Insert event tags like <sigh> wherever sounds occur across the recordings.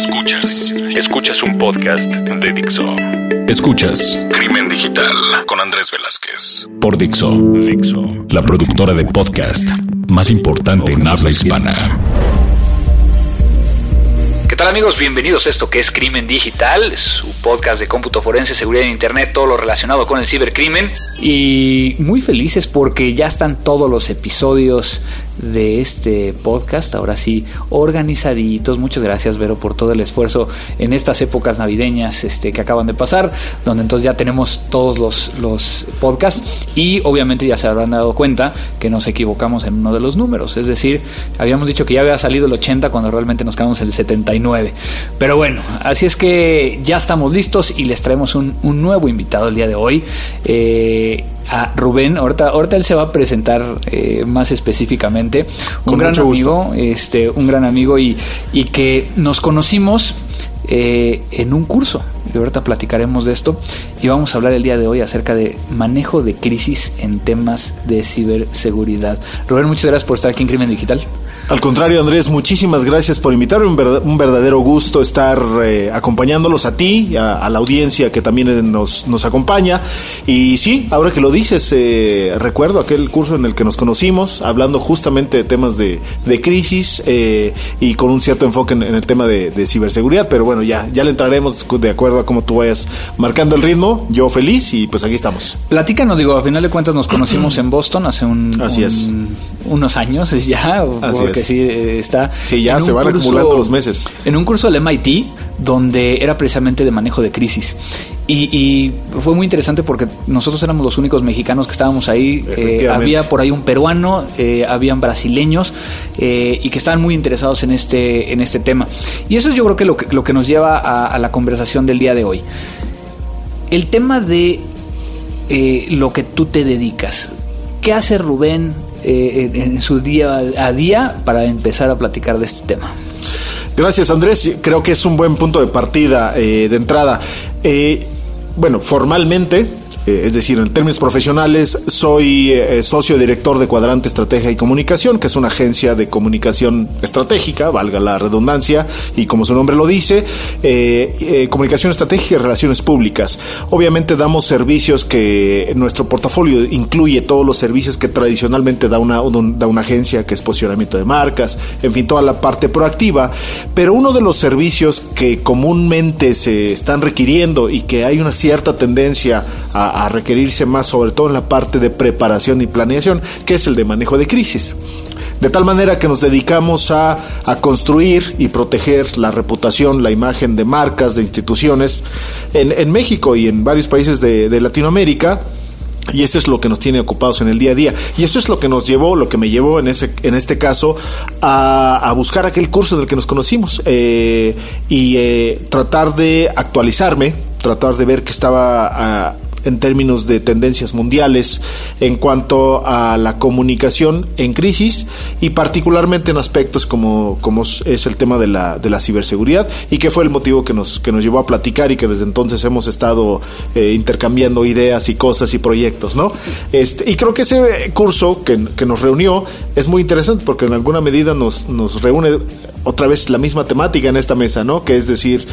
Escuchas. Escuchas un podcast de Dixo. Escuchas Crimen Digital con Andrés Velázquez. Por Dixo. Dixo. La productora de podcast más importante en habla hispana. ¿Qué tal amigos? Bienvenidos a esto que es Crimen Digital, su podcast de cómputo forense, seguridad en Internet, todo lo relacionado con el cibercrimen. Y muy felices porque ya están todos los episodios de este podcast. Ahora sí, organizaditos. Muchas gracias, Vero, por todo el esfuerzo en estas épocas navideñas este, que acaban de pasar, donde entonces ya tenemos todos los, los podcasts y obviamente ya se habrán dado cuenta que nos equivocamos en uno de los números. Es decir, habíamos dicho que ya había salido el 80 cuando realmente nos quedamos en el 79. Pero bueno, así es que ya estamos listos y les traemos un, un nuevo invitado el día de hoy. Eh, a Rubén. Ahorita, ahorita él se va a presentar eh, más específicamente. Un gran amigo, este, un gran amigo y, y que nos conocimos eh, en un curso. Y ahorita platicaremos de esto. Y vamos a hablar el día de hoy acerca de manejo de crisis en temas de ciberseguridad. Rubén, muchas gracias por estar aquí en Crimen Digital. Al contrario, Andrés, muchísimas gracias por invitarme. Un, verdad, un verdadero gusto estar eh, acompañándolos a ti, a, a, la audiencia que también nos, nos, acompaña. Y sí, ahora que lo dices, eh, recuerdo aquel curso en el que nos conocimos, hablando justamente de temas de, de crisis eh, y con un cierto enfoque en, en el tema de, de, ciberseguridad. Pero bueno, ya, ya le entraremos de acuerdo a cómo tú vayas marcando el ritmo. Yo feliz y pues aquí estamos. Platícanos, digo, a final de cuentas nos conocimos en Boston hace un, Así un, es. unos años <laughs> ya. Así porque es. sí eh, está. Sí, ya se van curso, acumulando los meses. En un curso del MIT donde era precisamente de manejo de crisis. Y, y, fue muy interesante porque nosotros éramos los únicos mexicanos que estábamos ahí. Eh, había por ahí un peruano, eh, habían brasileños eh, y que estaban muy interesados en este, en este tema. Y eso es yo creo que lo que, lo que nos lleva a, a la conversación del día de hoy. El tema de eh, lo que tú te dedicas. ¿Qué hace Rubén eh, en, en, su día a día para empezar a platicar de este tema? Gracias, Andrés. Creo que es un buen punto de partida eh, de entrada. Eh, bueno, formalmente, eh, es decir, en términos profesionales, soy eh, socio director de Cuadrante Estrategia y Comunicación, que es una agencia de comunicación estratégica, valga la redundancia, y como su nombre lo dice, eh, comunicación estratégica y relaciones públicas. Obviamente damos servicios que nuestro portafolio incluye todos los servicios que tradicionalmente da una, da una agencia, que es posicionamiento de marcas, en fin, toda la parte proactiva, pero uno de los servicios que comúnmente se están requiriendo y que hay una cierta tendencia a requerirse más, sobre todo en la parte de preparación y planeación, que es el de manejo de crisis. De tal manera que nos dedicamos a, construir y proteger la reputación, la imagen de marcas, de instituciones en, México y en varios países de Latinoamérica. Y eso es lo que nos tiene ocupados en el día a día. Y eso es lo que nos llevó, lo que me llevó en, ese, en este caso, a, a buscar aquel curso del que nos conocimos eh, y eh, tratar de actualizarme, tratar de ver que estaba... Uh, en términos de tendencias mundiales en cuanto a la comunicación en crisis y particularmente en aspectos como, como es el tema de la, de la ciberseguridad y que fue el motivo que nos, que nos llevó a platicar y que desde entonces hemos estado eh, intercambiando ideas y cosas y proyectos, ¿no? Este, y creo que ese curso que, que nos reunió es muy interesante porque en alguna medida nos, nos reúne otra vez la misma temática en esta mesa, ¿no? Que es decir,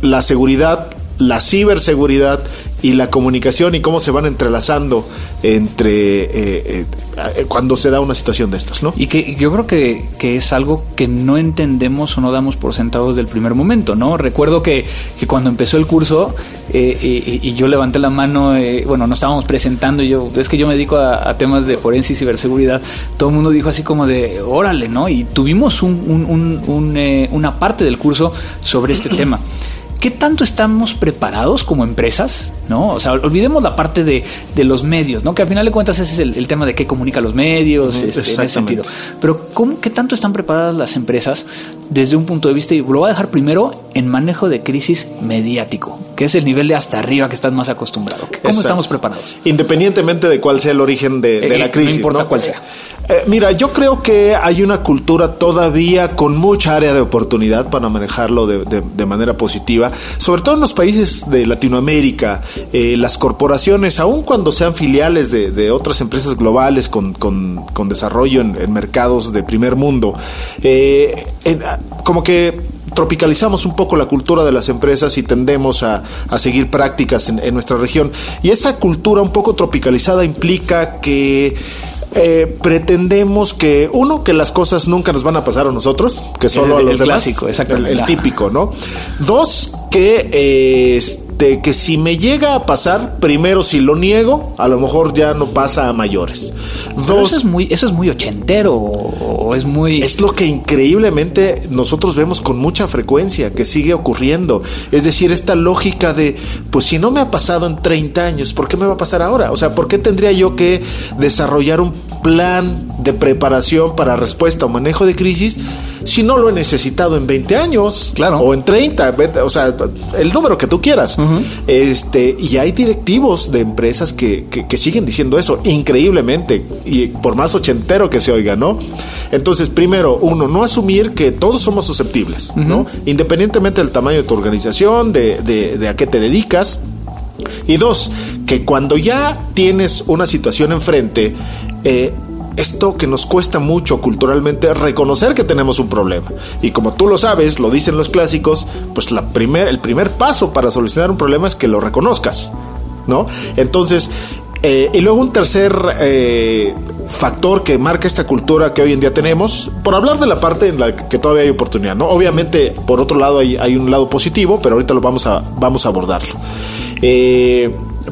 la seguridad, la ciberseguridad y la comunicación y cómo se van entrelazando entre eh, eh, cuando se da una situación de estas, ¿no? Y que yo creo que, que, es algo que no entendemos o no damos por sentado desde el primer momento, ¿no? Recuerdo que, que cuando empezó el curso eh, y, yo levanté la mano, eh, bueno, nos estábamos presentando y yo, es que yo me dedico a, temas de forense y ciberseguridad, todo el mundo dijo así como de, órale, ¿no? Y tuvimos un, un, un, un una parte del curso sobre este <clears throat> tema. ¿Qué tanto estamos preparados como empresas? ¿No? O sea, olvidemos la parte de, de los medios, ¿no? Que al final de cuentas ese es el, el tema de qué comunican los medios, este, en ese sentido. Pero ¿cómo, ¿qué tanto están preparadas las empresas desde un punto de vista, y lo voy a dejar primero, en manejo de crisis mediático, que es el nivel de hasta arriba que estás más acostumbrado? ¿Cómo Exacto. estamos preparados? Independientemente de cuál sea el origen de, de eh, la crisis. No importa ¿no? cuál sea. Eh, mira, yo creo que hay una cultura todavía con mucha área de oportunidad para manejarlo de, de, de manera positiva, sobre todo en los países de Latinoamérica, eh, las corporaciones, aun cuando sean filiales de, de otras empresas globales con, con, con desarrollo en, en, mercados de primer mundo, eh, en, como que tropicalizamos un poco la cultura de las empresas y tendemos a, seguir prácticas en, nuestra región. Y esa cultura un poco tropicalizada implica que eh, pretendemos que, uno, que las cosas nunca nos van a pasar a nosotros, que solo a los demás. Clásico, exactamente. El, típico, ¿no? Dos, que eh, que si me llega a pasar, primero si lo niego, a lo mejor ya no pasa a mayores. Dos, eso es muy, eso es muy ochentero, o es muy. Es lo que increíblemente nosotros vemos con mucha frecuencia, que sigue ocurriendo. Es decir, esta lógica de, pues si no me ha pasado en 30 años, ¿por qué me va a pasar ahora? O sea, ¿por qué tendría yo que desarrollar un plan de preparación para respuesta o manejo de crisis si no lo he necesitado en 20 años claro. o en 30, o sea, el número que tú quieras. Este, y hay directivos de empresas que, que, siguen diciendo eso increíblemente y por más ochentero que se oiga, ¿no? Entonces, primero, uno, no asumir que todos somos susceptibles, ¿no? Independientemente del tamaño de tu organización, de, de, de a qué te dedicas. Y dos, que cuando ya tienes una situación enfrente, eh, esto que nos cuesta mucho culturalmente reconocer que tenemos un problema. Y como tú lo sabes, lo dicen los clásicos, pues la primer, el primer paso para solucionar un problema es que lo reconozcas, ¿no? Entonces, eh, y luego un tercer eh, factor que marca esta cultura que hoy en día tenemos, por hablar de la parte en la que todavía hay oportunidad, ¿no? Obviamente, por otro lado, hay, hay un lado positivo, pero ahorita lo vamos a, vamos a abordarlo.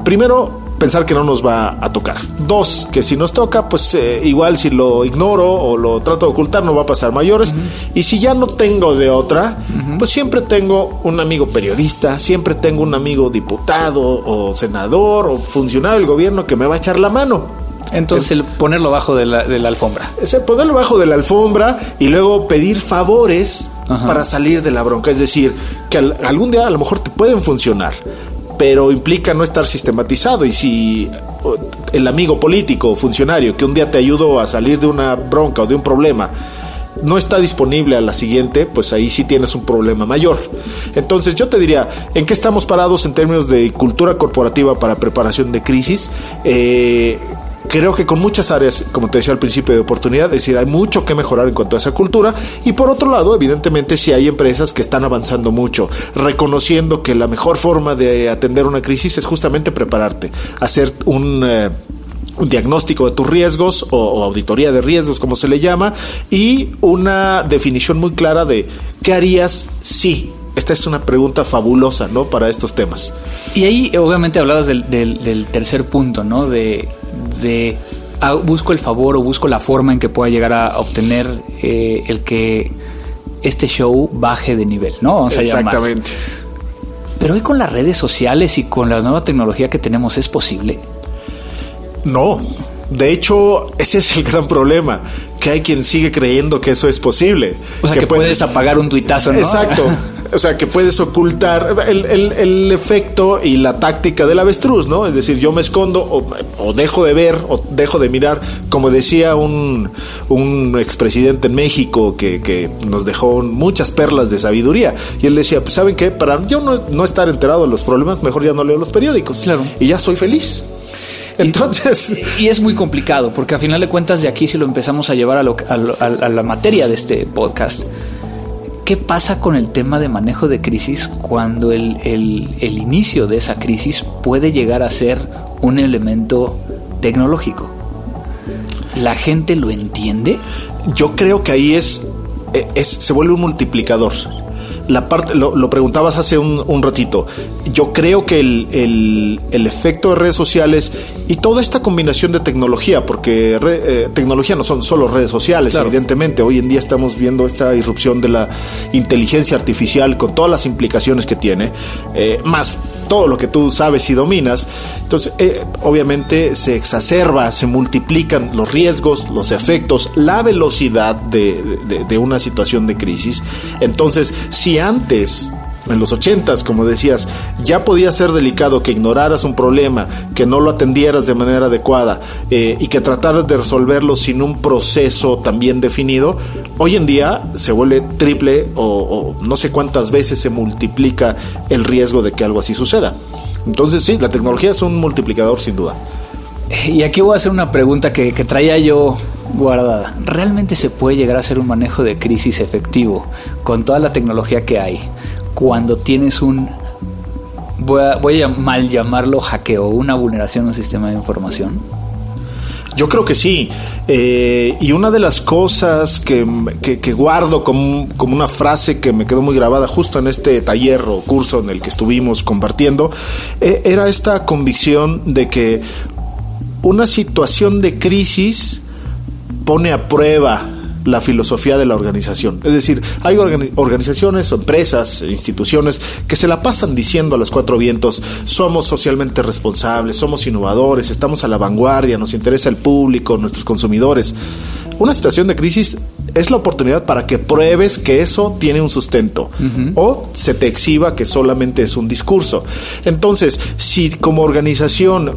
primero, pensar que no nos va a tocar. Dos, que si nos toca, pues eh, igual si lo ignoro o lo trato de ocultar no va a pasar mayores. Y si ya no tengo de otra, pues siempre tengo un amigo periodista, siempre tengo un amigo diputado o senador o funcionario del gobierno que me va a echar la mano. Entonces, el ponerlo bajo de la, de la alfombra. Ese ponerlo bajo de la alfombra y luego pedir favores para salir de la bronca. Es decir, que algún día a lo mejor te pueden funcionar, pero implica no estar sistematizado y si el amigo político o funcionario que un día te ayudó a salir de una bronca o de un problema no está disponible a la siguiente, pues ahí sí tienes un problema mayor. Entonces yo te diría, ¿en qué estamos parados en términos de cultura corporativa para preparación de crisis? Eh, creo que con muchas áreas, como te decía al principio, de oportunidad, es decir, hay mucho que mejorar en cuanto a esa cultura. Y por otro lado, evidentemente, sí hay empresas que están avanzando mucho, reconociendo que la mejor forma de atender una crisis es justamente prepararte, hacer un... Eh, diagnóstico de tus riesgos o, auditoría de riesgos, como se le llama, y una definición muy clara de qué harías si. Esta es una pregunta fabulosa, ¿no? Para estos temas. Y ahí, obviamente, hablabas del, del tercer punto, ¿no? De de ah, busco el favor o busco la forma en que pueda llegar a obtener eh, el que este show baje de nivel, ¿no? Vamos a Exactamente. Pero hoy con las redes sociales y con la nueva tecnología que tenemos, ¿es posible? No. De hecho, ese es el gran problema, que hay quien sigue creyendo que eso es posible. O sea, que, puedes, apagar un tuitazo, ¿no? Exacto. <laughs> o sea, que puedes ocultar el, el, efecto y la táctica del avestruz, ¿no? Es decir, yo me escondo o, dejo de ver o dejo de mirar, como decía un, un expresidente en México que, que, nos dejó muchas perlas de sabiduría. Y él decía, pues ¿saben qué? Para yo no, no estar enterado de los problemas, mejor ya no leo los periódicos. Claro. Y ya soy feliz. Entonces. <laughs> Y, es muy complicado, porque a final de cuentas, de aquí, si lo empezamos a llevar a, a, a la materia de este podcast, ¿Qué pasa con el tema de manejo de crisis cuando el, inicio de esa crisis puede llegar a ser un elemento tecnológico? ¿La gente lo entiende? Yo creo que ahí es, es se vuelve un multiplicador la parte, lo, preguntabas hace un, ratito, yo creo que el, efecto de redes sociales y toda esta combinación de tecnología, porque eh, tecnología no son solo redes sociales, evidentemente, hoy en día estamos viendo esta irrupción de la inteligencia artificial con todas las implicaciones que tiene, eh, más todo lo que tú sabes y dominas. Entonces, eh, obviamente se exacerba, se multiplican los riesgos, los efectos, la velocidad de, una situación de crisis. Entonces, si antes en los ochentas, como decías, ya podía ser delicado que ignoraras un problema, que no lo atendieras de manera adecuada eh, y que trataras de resolverlo sin un proceso también definido, hoy en día se vuelve triple o, no sé cuántas veces se multiplica el riesgo de que algo así suceda. Entonces sí, la tecnología es un multiplicador sin duda. Y aquí voy a hacer una pregunta que, traía yo guardada. ¿Realmente se puede llegar a hacer un manejo de crisis efectivo con toda la tecnología que hay cuando tienes un voy a, mal llamarlo hackeo, una vulneración a un sistema de información? Yo creo que sí. Eh, y una de las cosas que, guardo como, como, una frase que me quedó muy grabada justo en este taller o curso en el que estuvimos compartiendo, eh, era esta convicción de que una situación de crisis pone a prueba la filosofía de la organización. Es decir, hay organizaciones o empresas, instituciones que se la pasan diciendo a los cuatro vientos, somos socialmente responsables, somos innovadores, estamos a la vanguardia, nos interesa el público, nuestros consumidores. Una situación de crisis es la oportunidad para que pruebes que eso tiene un sustento o se te exhiba que solamente es un discurso. Entonces, si como organización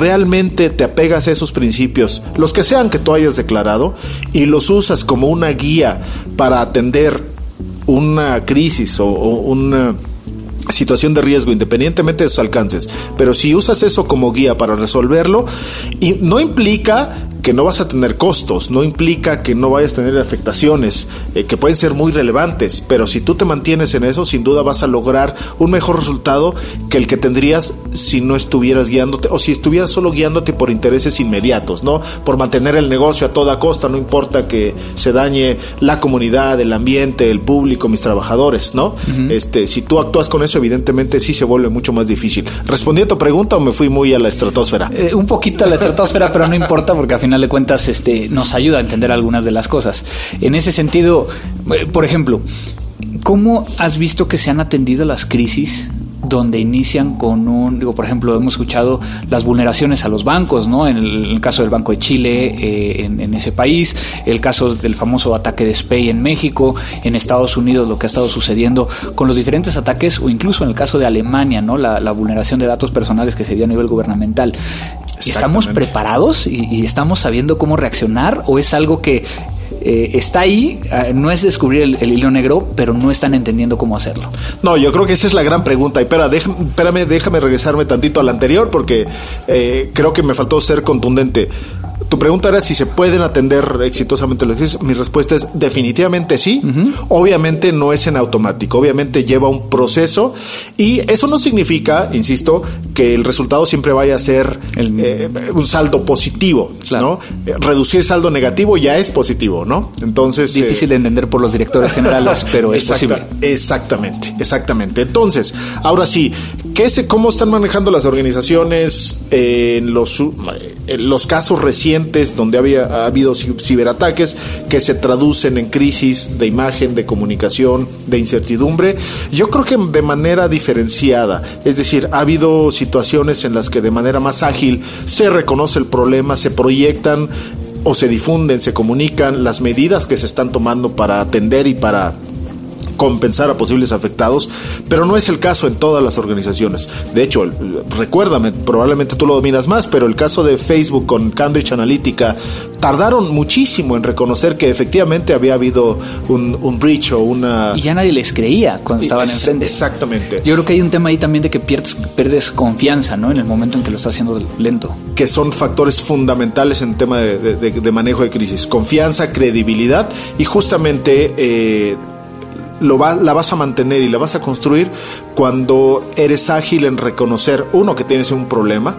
realmente te apegas a esos principios, los que sean que tú hayas declarado, y los usas como una guía para atender una crisis o, una situación de riesgo, independientemente de sus alcances. Pero si usas eso como guía para resolverlo, no implica que no vas a tener costos, no implica que no vayas a tener afectaciones, eh, que pueden ser muy relevantes, pero si tú te mantienes en eso, sin duda vas a lograr un mejor resultado que el que tendrías si no estuvieras guiándote o si estuvieras solo guiándote por intereses inmediatos, ¿no? Por mantener el negocio a toda costa, no importa que se dañe la comunidad, el ambiente, el público, mis trabajadores, ¿no? Este, si tú actúas con eso, evidentemente sí se vuelve mucho más difícil. ¿Respondí a tu pregunta o me fui muy a la estratosfera? Eh, un poquito a la estratosfera, pero no importa porque al final de cuentas este, nos ayuda a entender algunas de las cosas. En ese sentido, eh, por ejemplo, ¿cómo has visto que se han atendido las crisis donde inician con un, digo, por ejemplo, hemos escuchado las vulneraciones a los bancos, ¿no? En el, caso del Banco de Chile, eh, en, ese país, el caso del famoso ataque de Spay en México, en Estados Unidos, lo que ha estado sucediendo con los diferentes ataques, o incluso en el caso de Alemania, ¿no? La, la vulneración de datos personales que se dio a nivel gubernamental. ¿Estamos preparados y, estamos sabiendo cómo reaccionar o es algo que eh, está ahí, eh, no es descubrir el, hilo negro, pero no están entendiendo cómo hacerlo. No, yo creo que esa es la gran pregunta. Y espera, déjame, déjame regresarme tantito al anterior porque eh, creo que me faltó ser contundente. Tu pregunta era si se pueden atender exitosamente las crisis. Mi respuesta es definitivamente sí. Obviamente no es en automático, obviamente lleva un proceso y eso no significa, insisto, que el resultado siempre vaya a ser eh, un saldo positivo, ¿no? Eh, reducir saldo negativo ya es positivo, ¿no? Entonces difícil de entender por los directores generales, <laughs> pero es posible. Exactamente, exactamente. Entonces, ahora sí, ¿qué se, cómo están manejando las organizaciones en los en los casos recientes donde había, ha habido ciberataques que se traducen en crisis de imagen, de comunicación, de incertidumbre. Yo creo que de manera diferenciada, es decir, ha habido situaciones en las que de manera más ágil se reconoce el problema, se proyectan o se difunden, se comunican las medidas que se están tomando para atender y para compensar a posibles afectados, pero no es el caso en todas las organizaciones. De hecho, recuérdame, probablemente tú lo dominas más, pero el caso de Facebook con Cambridge Analytica tardaron muchísimo en reconocer que efectivamente había habido un, breach o una... Y ya nadie les creía cuando estaban enfrente. Exactamente. Yo creo que hay un tema ahí también de que pierdes, pierdes confianza, ¿no? En el momento en que lo estás haciendo lento. Que son factores fundamentales en tema de, manejo de crisis. Confianza, credibilidad y justamente... Eh, lo la vas a mantener y la vas a construir cuando eres ágil en reconocer, uno, que tienes un problema.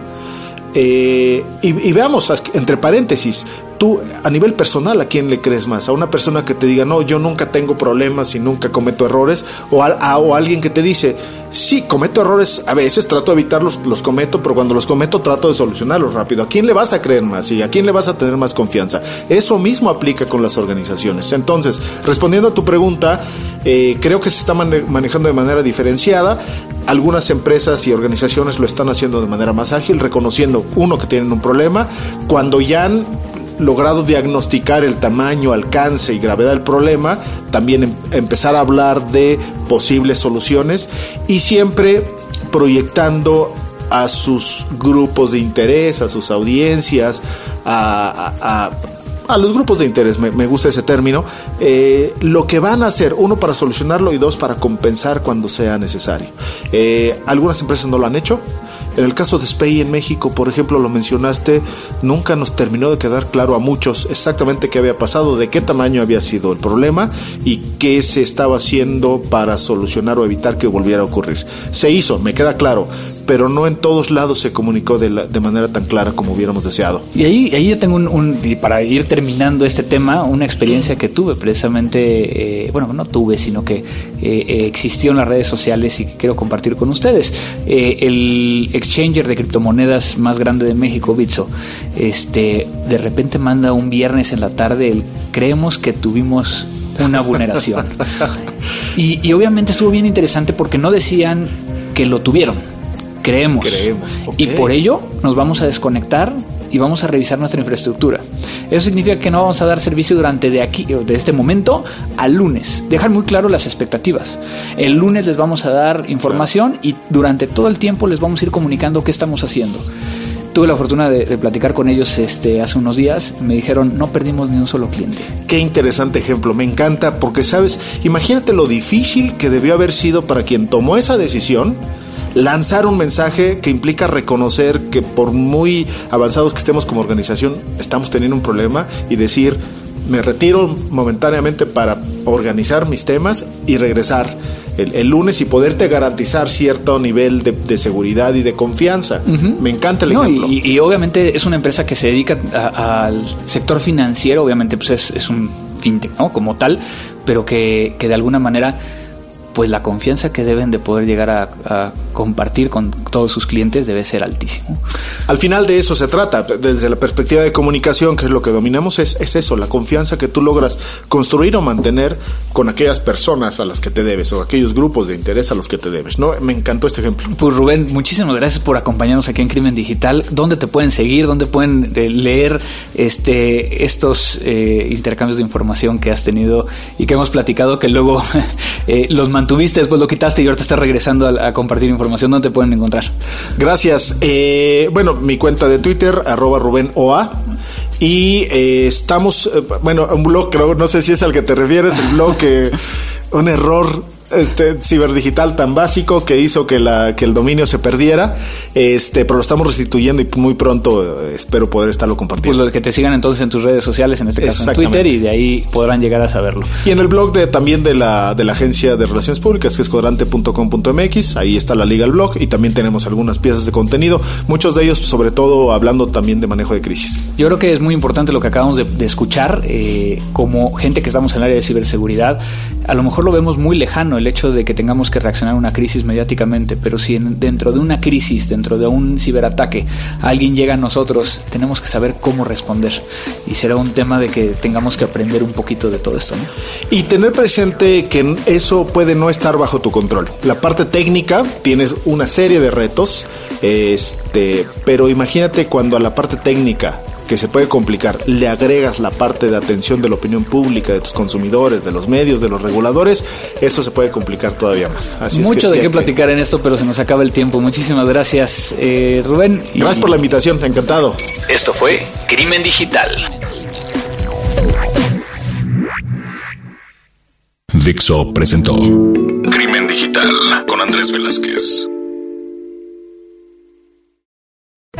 Eh, y, veamos, entre paréntesis, tú a nivel personal, ¿a quién le crees más? ¿A una persona que te diga, no, yo nunca tengo problemas y nunca cometo errores? ¿O a, o alguien que te dice, sí, cometo errores, a veces trato de evitarlos, los cometo, pero cuando los cometo trato de solucionarlos rápido? ¿A quién le vas a creer más y a quién le vas a tener más confianza? Eso mismo aplica con las organizaciones. Entonces, respondiendo a tu pregunta, eh, creo que se está manejando de manera diferenciada. Algunas empresas y organizaciones lo están haciendo de manera más ágil, reconociendo, uno, que tienen un problema, cuando ya han logrado diagnosticar el tamaño, alcance y gravedad del problema, también em, empezar a hablar de posibles soluciones y siempre proyectando a sus grupos de interés, a sus audiencias, a, los grupos de interés, me, gusta ese término, eh, lo que van a hacer, uno para solucionarlo y dos para compensar cuando sea necesario. Eh, algunas empresas no lo han hecho, En el caso de SPEI en México, por ejemplo, lo mencionaste, nunca nos terminó de quedar claro a muchos exactamente qué había pasado, de qué tamaño había sido el problema y qué se estaba haciendo para solucionar o evitar que volviera a ocurrir. Se hizo, me queda claro, pero no en todos lados se comunicó de, de manera tan clara como hubiéramos deseado. Y ahí, ahí yo tengo un, y para ir terminando este tema, una experiencia que tuve precisamente, eh, bueno, no tuve, sino que eh, existió en las redes sociales y que quiero compartir con ustedes. Eh, el exchanger de criptomonedas más grande de México, Bitso, este, de repente manda un viernes en la tarde el creemos que tuvimos una vulneración. <laughs> y, y obviamente estuvo bien interesante porque no decían que lo tuvieron creemos. Creemos. Y por ello nos vamos a desconectar y vamos a revisar nuestra infraestructura. Eso significa que no vamos a dar servicio durante de aquí, de este momento al lunes. Dejar muy claro las expectativas. El lunes les vamos a dar información y durante todo el tiempo les vamos a ir comunicando qué estamos haciendo. Tuve la fortuna de, de, platicar con ellos este, hace unos días. Me dijeron, no perdimos ni un solo cliente. Qué interesante ejemplo. Me encanta porque, sabes, imagínate lo difícil que debió haber sido para quien tomó esa decisión lanzar un mensaje que implica reconocer que por muy avanzados que estemos como organización, estamos teniendo un problema y decir, me retiro momentáneamente para organizar mis temas y regresar. El, el, lunes y poderte garantizar cierto nivel de, de seguridad y de confianza. Uh -huh. Me encanta el no, ejemplo. Y, y, obviamente es una empresa que se dedica a, al sector financiero, obviamente pues es, es un fintech, ¿no? Como tal, pero que, que de alguna manera pues la confianza que deben de poder llegar a, a, compartir con todos sus clientes debe ser altísimo. Al final de eso se trata, desde la perspectiva de comunicación, que es lo que dominamos, es, es eso, la confianza que tú logras construir o mantener con aquellas personas a las que te debes o aquellos grupos de interés a los que te debes. ¿no? Me encantó este ejemplo. Pues Rubén, muchísimas gracias por acompañarnos aquí en Crimen Digital. ¿Dónde te pueden seguir? ¿Dónde pueden eh, leer este, estos eh, intercambios de información que has tenido y que hemos platicado que luego <laughs> eh, los mantuviste, después lo quitaste y ahorita estás regresando a, a compartir información? ¿Dónde te pueden encontrar? Gracias. Eh, bueno, mi cuenta de Twitter, arroba Rubén OA. Y eh, estamos, eh, bueno, un blog, creo, no sé si es al que te refieres, el blog un error este, ciberdigital tan básico que hizo que, la, que el dominio se perdiera, este, pero lo estamos restituyendo y muy pronto eh, espero poder estarlo compartiendo. Pues lo que te sigan entonces en tus redes sociales, en este caso en Twitter, y de ahí podrán llegar a saberlo. Y en el blog de, también de la, de la Agencia de Relaciones Públicas, que es cuadrante.com.mx, ahí está la liga al blog y también tenemos algunas piezas de contenido, muchos de ellos sobre todo hablando también de manejo de crisis. Yo creo que es muy importante lo que acabamos de, de escuchar, eh, como gente que estamos en el área de ciberseguridad, a lo mejor lo vemos muy lejano el hecho de que tengamos que reaccionar a una crisis mediáticamente, pero si en, dentro de una crisis, dentro de un ciberataque, alguien llega a nosotros, tenemos que saber cómo responder. Y será un tema de que tengamos que aprender un poquito de todo esto. Y tener presente que eso puede no estar bajo tu control. La parte técnica, tienes una serie de retos, este, pero imagínate cuando a la parte técnica que se puede complicar, le agregas la parte de atención de la opinión pública, de tus consumidores, de los medios, de los reguladores, eso se puede complicar todavía más. Así Mucho es que de qué platicar en esto, pero se nos acaba el tiempo. Muchísimas gracias, eh, Rubén. Gracias y... por la invitación, encantado. Esto fue Crimen Digital. Dixo presentó Crimen Digital con Andrés Velázquez.